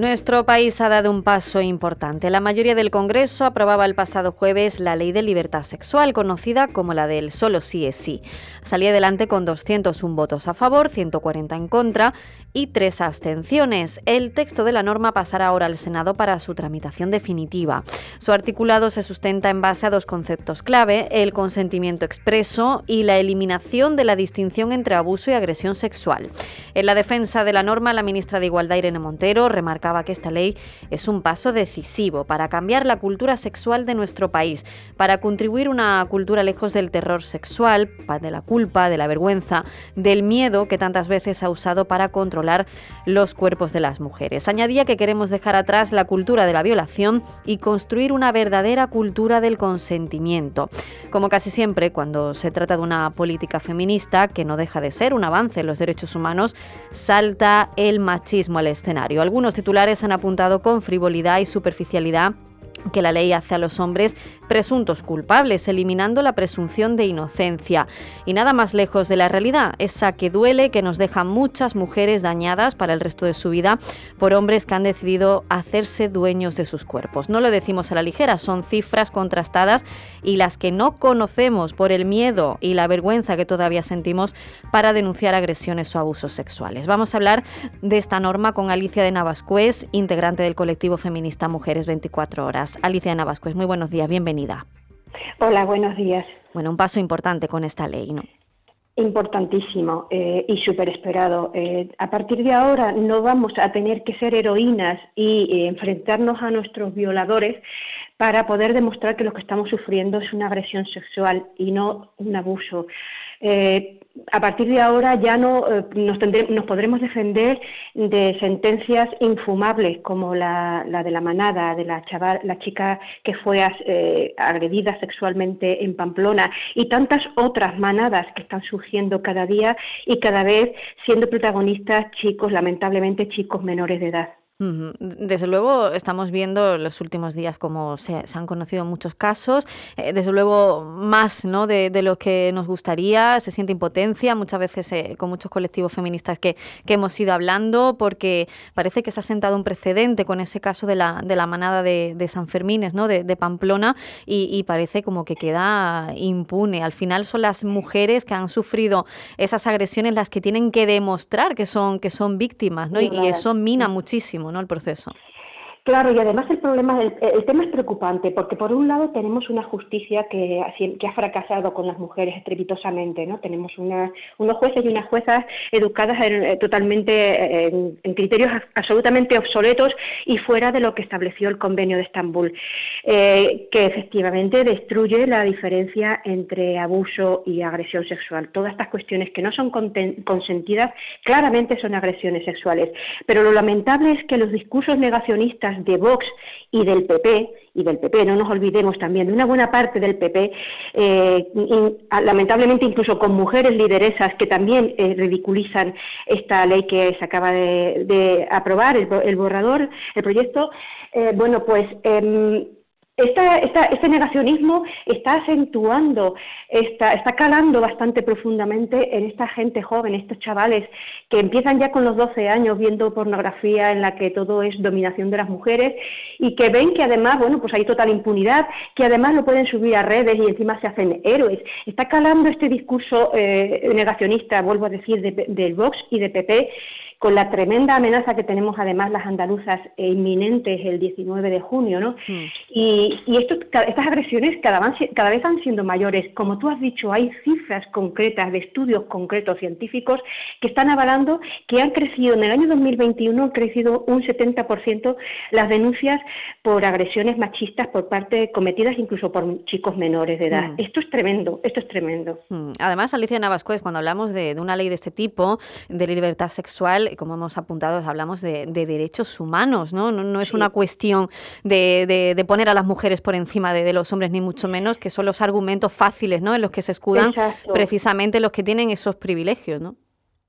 Nuestro país ha dado un paso importante. La mayoría del Congreso aprobaba el pasado jueves la Ley de Libertad Sexual, conocida como la del solo sí es sí. Salía adelante con 201 votos a favor, 140 en contra y tres abstenciones. El texto de la norma pasará ahora al Senado para su tramitación definitiva. Su articulado se sustenta en base a dos conceptos clave, el consentimiento expreso y la eliminación de la distinción entre abuso y agresión sexual. En la defensa de la norma, la ministra de Igualdad, Irene Montero, remarcaba que esta ley es un paso decisivo para cambiar la cultura sexual de nuestro país, para contribuir a una cultura lejos del terror sexual, de la culpa, de la vergüenza, del miedo que tantas veces ha usado para controlar los cuerpos de las mujeres. Añadía que queremos dejar atrás la cultura de la violación y construir una verdadera cultura del consentimiento. Como casi siempre, cuando se trata de una política feminista, que no deja de ser un avance en los derechos humanos, salta el machismo al escenario. Algunos titulares han apuntado con frivolidad y superficialidad que la ley hace a los hombres presuntos culpables, eliminando la presunción de inocencia. Y nada más lejos de la realidad, esa que duele, que nos deja muchas mujeres dañadas para el resto de su vida por hombres que han decidido hacerse dueños de sus cuerpos. No lo decimos a la ligera, son cifras contrastadas y las que no conocemos por el miedo y la vergüenza que todavía sentimos para denunciar agresiones o abusos sexuales. Vamos a hablar de esta norma con Alicia de Navascués, integrante del colectivo feminista Mujeres 24 Horas. Alicia Navascuez. Muy buenos días, bienvenida. Hola, buenos días. Bueno, un paso importante con esta ley, ¿no? Importantísimo eh, y súper esperado. Eh, a partir de ahora no vamos a tener que ser heroínas y eh, enfrentarnos a nuestros violadores para poder demostrar que lo que estamos sufriendo es una agresión sexual y no un abuso a partir de ahora ya no eh, nos, nos, podremos defender de sentencias infumables como la, de la manada, de la, chaval, la chica que fue eh, agredida sexualmente en Pamplona y tantas otras manadas que están surgiendo cada día y cada vez siendo protagonistas chicos, lamentablemente chicos menores de edad. Desde luego estamos viendo los últimos días como se, han conocido muchos casos, eh, desde luego más ¿no? de, lo que nos gustaría, se siente impotencia muchas veces eh, con muchos colectivos feministas que, hemos ido hablando porque parece que se ha sentado un precedente con ese caso de la, de la manada de, San Fermines, ¿no? de, Pamplona y, parece como que queda impune. Al final son las mujeres que han sufrido esas agresiones las que tienen que demostrar que son, que son víctimas ¿no? y, y eso mina muchísimo. ¿No? el proceso. Claro, y además el problema, el, tema es preocupante, porque por un lado tenemos una justicia que, ha fracasado con las mujeres estrepitosamente, ¿no? Tenemos una, unos jueces y unas juezas educadas eh, totalmente en, criterios absolutamente obsoletos y fuera de lo que estableció el convenio de Estambul, eh, que efectivamente destruye la diferencia entre abuso y agresión sexual. Todas estas cuestiones que no son consentidas claramente son agresiones sexuales. Pero lo lamentable es que los discursos negacionistas de Vox y del PP, y del PP, no nos olvidemos también de una buena parte del PP, eh, lamentablemente incluso con mujeres lideresas que también eh, ridiculizan esta ley que se acaba de, aprobar, el, borrador, el proyecto, eh, bueno, pues em, este negacionismo está acentuando, está, está calando bastante profundamente en esta gente joven, estos chavales que empiezan ya con los 12 años viendo pornografía en la que todo es dominación de las mujeres y que ven que además, bueno, pues hay total impunidad, que además lo pueden subir a redes y encima se hacen héroes. Está calando este discurso eh, negacionista, vuelvo a decir, del Vox y de PP con la tremenda amenaza que tenemos además las andaluzas e inminentes el 19 de junio, ¿no? Mm. Y, estas agresiones cada, vez van siendo mayores. Como tú has dicho, hay cifras concretas de estudios concretos científicos que están avalando que han crecido, en el año 2021 han crecido un 70% las denuncias por agresiones machistas por parte cometidas incluso por chicos menores de edad. Mm. Esto es tremendo, esto es tremendo. Mm. Además, Alicia Navascuez, cuando hablamos de una ley de este tipo, de libertad sexual, final, como hemos apuntado, hablamos de, derechos humanos, ¿no? No, es una cuestión de, poner a las mujeres por encima de, los hombres, ni mucho menos, que son los argumentos fáciles, ¿no? En los que se escudan precisamente los que tienen esos privilegios, ¿no?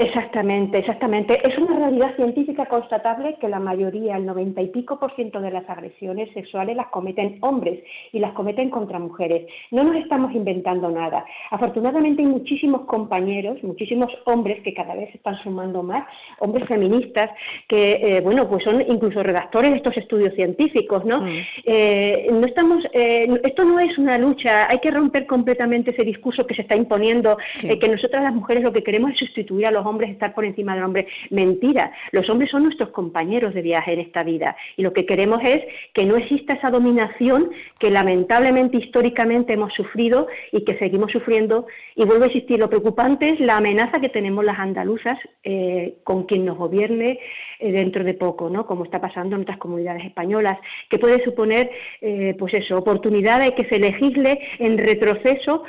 Exactamente, exactamente. Es una realidad científica constatable que la mayoría, el noventa y pico por ciento de las agresiones sexuales las cometen hombres y las cometen contra mujeres. No nos estamos inventando nada. Afortunadamente hay muchísimos compañeros, muchísimos hombres que cada vez están sumando más, hombres feministas que, eh, bueno, pues son incluso redactores de estos estudios científicos, ¿no? Mm. Eh, no estamos, eh, esto no es una lucha. Hay que romper completamente ese discurso que se está imponiendo, que nosotras las mujeres lo que queremos es sustituir a los hombres estar por encima del hombre. Mentira, los hombres son nuestros compañeros de viaje en esta vida y lo que queremos es que no exista esa dominación que lamentablemente históricamente hemos sufrido y que seguimos sufriendo y vuelve a existir. Lo preocupante es la amenaza que tenemos las andaluzas eh, con quien nos gobierne eh, dentro de poco, ¿no? como está pasando en otras comunidades españolas, que puede suponer eh, pues eso, oportunidad de que se legisle en retroceso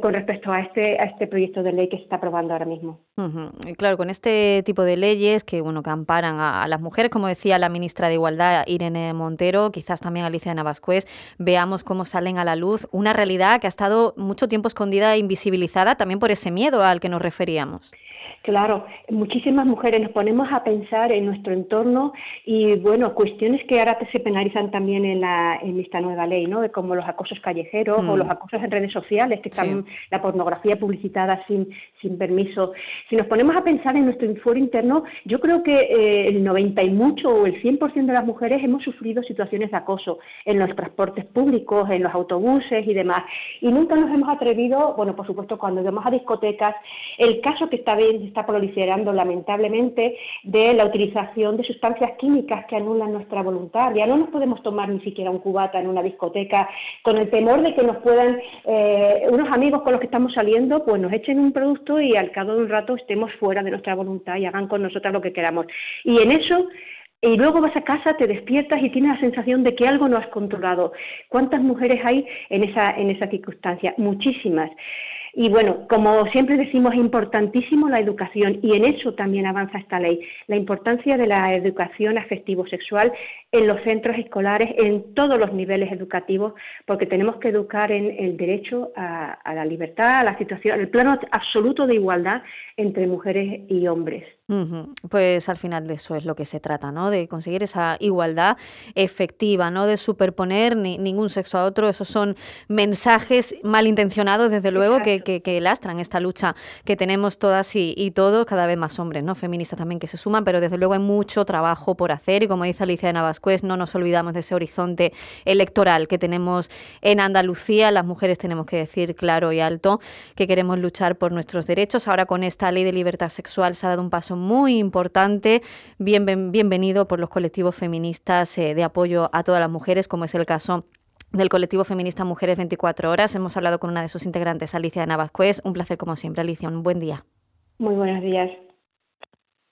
con respecto a este, a este proyecto de ley que se está aprobando ahora mismo. Claro, con este tipo de leyes que bueno que amparan a, las mujeres, como decía la ministra de Igualdad Irene Montero, quizás también Alicia Navascués, veamos cómo salen a la luz una realidad que ha estado mucho tiempo escondida e invisibilizada también por ese miedo al que nos referíamos. Claro, muchísimas mujeres nos ponemos a pensar en nuestro entorno y, bueno, cuestiones que ahora se penalizan también en, la, en esta nueva ley, ¿no? Como los acosos callejeros o mm. los acosos en redes sociales, que están la pornografía publicitada sin, sin permiso. Si nos ponemos a pensar en nuestro foro interno, yo creo que eh, el 90 y mucho o el 100% de las mujeres hemos sufrido situaciones de acoso en los transportes públicos, en los autobuses y demás. Y nunca nos hemos atrevido, bueno, por supuesto, cuando vamos a discotecas, el caso que está bien está proliferando lamentablemente de la utilización de sustancias químicas que anulan nuestra voluntad. Ya no nos podemos tomar ni siquiera un cubata en una discoteca con el temor de que nos puedan, eh, unos amigos con los que estamos saliendo, pues nos echen un producto y al cabo de un rato estemos fuera de nuestra voluntad y hagan con nosotras lo que queramos. Y en eso y luego vas a casa, te despiertas y tienes la sensación de que algo no has controlado. ¿Cuántas mujeres hay en esa, en esa circunstancia? Muchísimas. Y bueno, como siempre decimos, es importantísimo la educación y en eso también avanza esta ley, la importancia de la educación afectivo-sexual en los centros escolares, en todos los niveles educativos, porque tenemos que educar en el derecho a, la libertad, a la situación, el plano absoluto de igualdad entre mujeres y hombres. Pues al final de eso es lo que se trata, ¿no? De conseguir esa igualdad efectiva, no de superponer ni, ningún sexo a otro. Esos son mensajes malintencionados, desde luego, que, que, lastran esta lucha que tenemos todas y, todos, cada vez más hombres, ¿no? Feministas también que se suman, pero desde luego hay mucho trabajo por hacer y como dice Alicia de Navascués, no nos olvidamos de ese horizonte electoral que tenemos en Andalucía. Las mujeres tenemos que decir claro y alto que queremos luchar por nuestros derechos. Ahora con esta ley de libertad sexual se ha dado un paso muy importante, bienvenido por los colectivos feministas eh, de apoyo a todas las mujeres, como es el caso del colectivo feminista Mujeres 24 Horas. Hemos hablado con una de sus integrantes, Alicia Navascués. Un placer como siempre, Alicia. Un buen día. Muy buenos días.